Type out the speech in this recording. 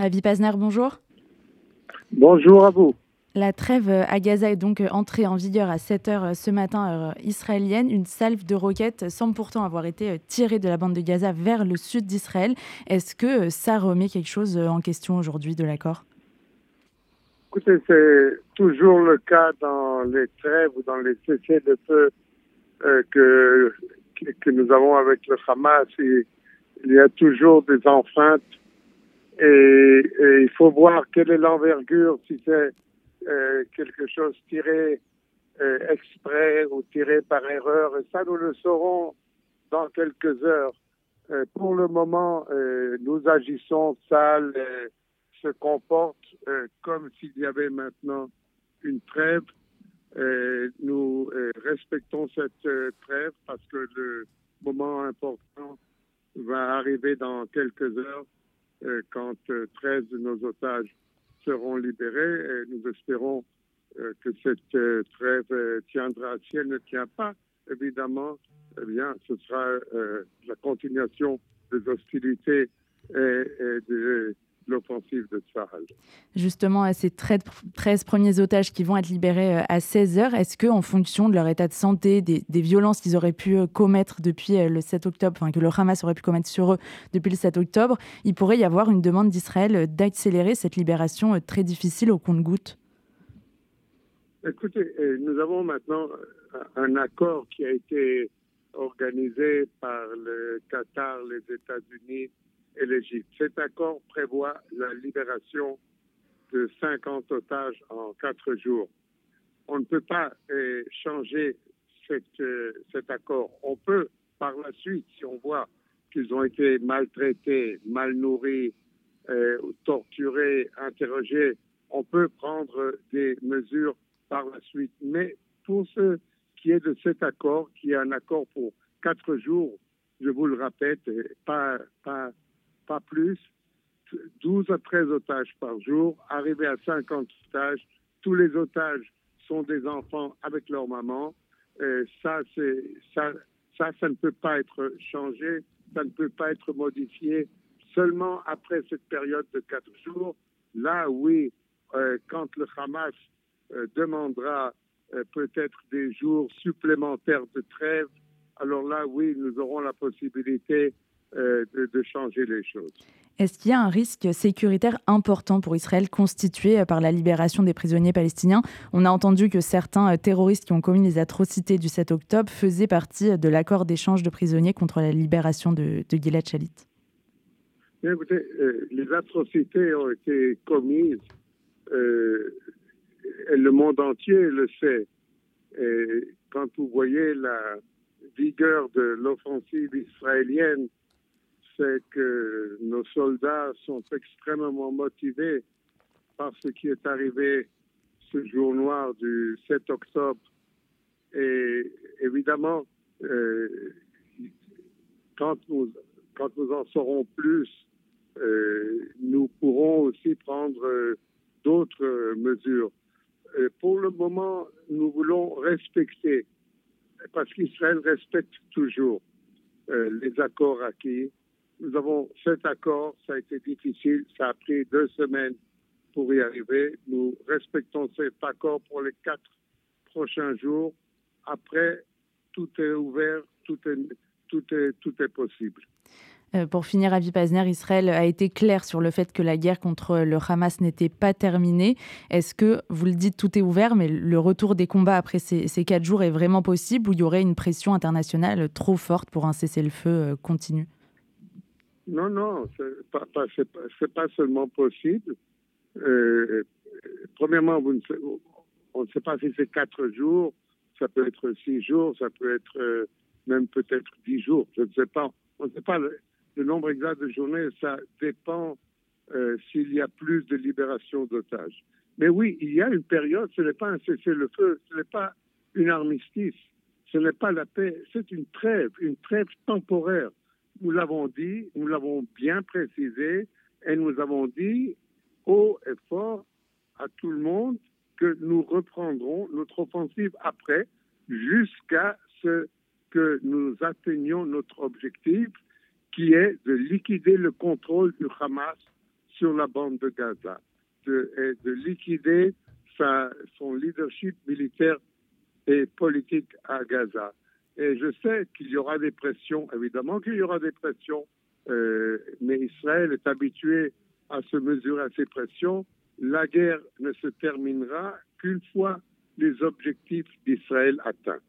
Avi Pazner, bonjour. Bonjour à vous. La trêve à Gaza est donc entrée en vigueur à 7 h ce matin, heure israélienne. Une salve de roquettes semble pourtant avoir été tirée de la bande de Gaza vers le sud d'Israël. Est-ce que ça remet quelque chose en question aujourd'hui de l'accord? Écoutez, c'est toujours le cas dans les trêves ou dans les cessez-le-feu euh, que, que nous avons avec le Hamas. il y a toujours des enfeintes et il faut voir quelle est l'envergure, si c'est euh, quelque chose tiré euh, exprès ou tiré par erreur. Et ça, nous le saurons dans quelques heures. Euh, pour le moment, nous agissons, Salle se comporte comme s'il y avait maintenant une trêve. nous respectons cette trêve parce que le moment important va arriver dans quelques heures quand 13 de nos otages seront libérés et nous espérons euh, que cette euh, trêve euh, tiendra. Si elle ne tient pas, évidemment, eh bien, ce sera la continuation des hostilités et, de l'offensive de Sahel. Justement, ces 13 premiers otages qui vont être libérés à 16 heures, est-ce qu'en fonction de leur état de santé, des, violences qu'ils auraient pu commettre depuis le 7 octobre, enfin que le Hamas aurait pu commettre sur eux depuis le 7 octobre, il pourrait y avoir une demande d'Israël d'accélérer cette libération très difficile au compte-gouttes? Écoutez, nous avons maintenant un accord qui a été organisé par le Qatar, les États-Unis et l'Égypte. Cet accord prévoit la libération de 50 otages en quatre jours. On ne peut pas euh, changer euh, cet accord. On peut, par la suite, si on voit qu'ils ont été maltraités, mal nourris, euh, torturés, interrogés, on peut prendre des mesures par la suite. Mais pour ce qui est de cet accord, qui est un accord pour quatre jours, je vous le répète, pas, pas, pas plus, 12 à 13 otages par jour, arriver à 50 otages. Tous les otages sont des enfants avec leur maman. ça, ça, ça, ça ne peut pas être changé, ça ne peut pas être modifié. Seulement après cette période de quatre jours, là, oui, euh, quand le Hamas euh, demandera euh, peut-être des jours supplémentaires de trêve, alors là, oui, nous aurons la possibilité euh, de, changer les choses. Est-ce qu'il y a un risque sécuritaire important pour Israël constitué par la libération des prisonniers palestiniens? On a entendu que certains terroristes qui ont commis les atrocités du 7 octobre faisaient partie de l'accord d'échange de prisonniers contre la libération de, de Gilad Shalit. écoutez, les atrocités ont été commises et le monde entier le sait. Et quand vous voyez la vigueur de l'offensive israélienne, c'est que nos soldats sont extrêmement motivés par ce qui est arrivé ce jour noir du 7 octobre. Et évidemment, euh, quand, nous, quand nous en saurons plus, euh, nous pourrons aussi prendre euh, d'autres mesures. Euh, pour le moment, nous voulons respecter, parce qu'Israël respecte toujours les accords acquis. Nous avons cet accord, ça a été difficile, ça a pris deux semaines pour y arriver. Nous respectons cet accord pour les quatre prochains jours. Après, tout est ouvert, tout est, possible. Euh, pour finir, Avi Pazner, Israël a été clair sur le fait que la guerre contre le Hamas n'était pas terminée. Est-ce que, vous le dites, tout est ouvert, mais le retour des combats après ces, quatre jours est vraiment possible ou il y aurait une pression internationale trop forte pour un cessez-le-feu euh, continu? Non, non, ce n'est pas, seulement possible. Euh, premièrement, on ne sait pas si c'est quatre jours, ça peut être six jours, ça peut être même peut-être dix jours, je ne sais pas. On ne sait pas le nombre exact de journées, ça dépend euh, s'il y a plus de libération d'otages. Mais oui, il y a une période, ce n'est pas un cessez-le-feu, ce n'est pas une armistice, ce n'est pas la paix, c'est une trêve, une trêve temporaire. Nous l'avons dit, nous l'avons bien précisé, et nous avons dit haut et fort à tout le monde que nous reprendrons notre offensive après, jusqu'à ce que nous atteignions notre objectif, qui est de liquider le contrôle du Hamas sur la bande de Gaza, de, et de liquider sa, son leadership militaire et politique à Gaza. Et je sais qu'il y aura des pressions, évidemment qu'il y aura des pressions, euh, mais Israël est habitué à se mesurer à ces pressions. La guerre ne se terminera qu'une fois les objectifs d'Israël atteints.